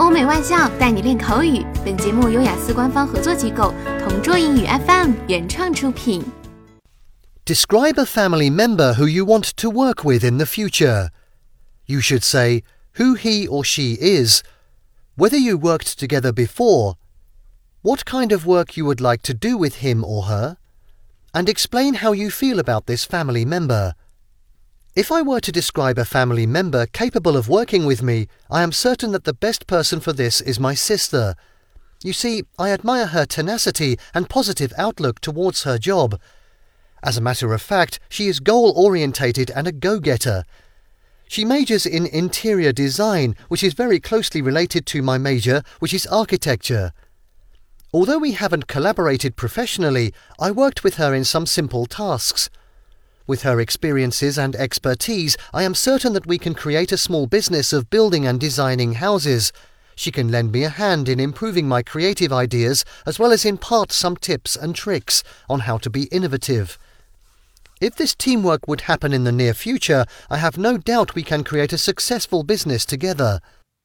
欧美外教带你练口语。本节目由雅思官方合作机构同桌英语 FM 原创出品。Describe a family member who you want to work with in the future. You should say who he or she is, whether you worked together before, what kind of work you would like to do with him or her, and explain how you feel about this family member. If I were to describe a family member capable of working with me, I am certain that the best person for this is my sister. You see, I admire her tenacity and positive outlook towards her job. As a matter of fact, she is goal orientated and a go getter. She majors in interior design, which is very closely related to my major, which is architecture. Although we haven't collaborated professionally, I worked with her in some simple tasks. With her experiences and expertise, I am certain that we can create a small business of building and designing houses. She can lend me a hand in improving my creative ideas as well as impart some tips and tricks on how to be innovative. If this teamwork would happen in the near future, I have no doubt we can create a successful business together.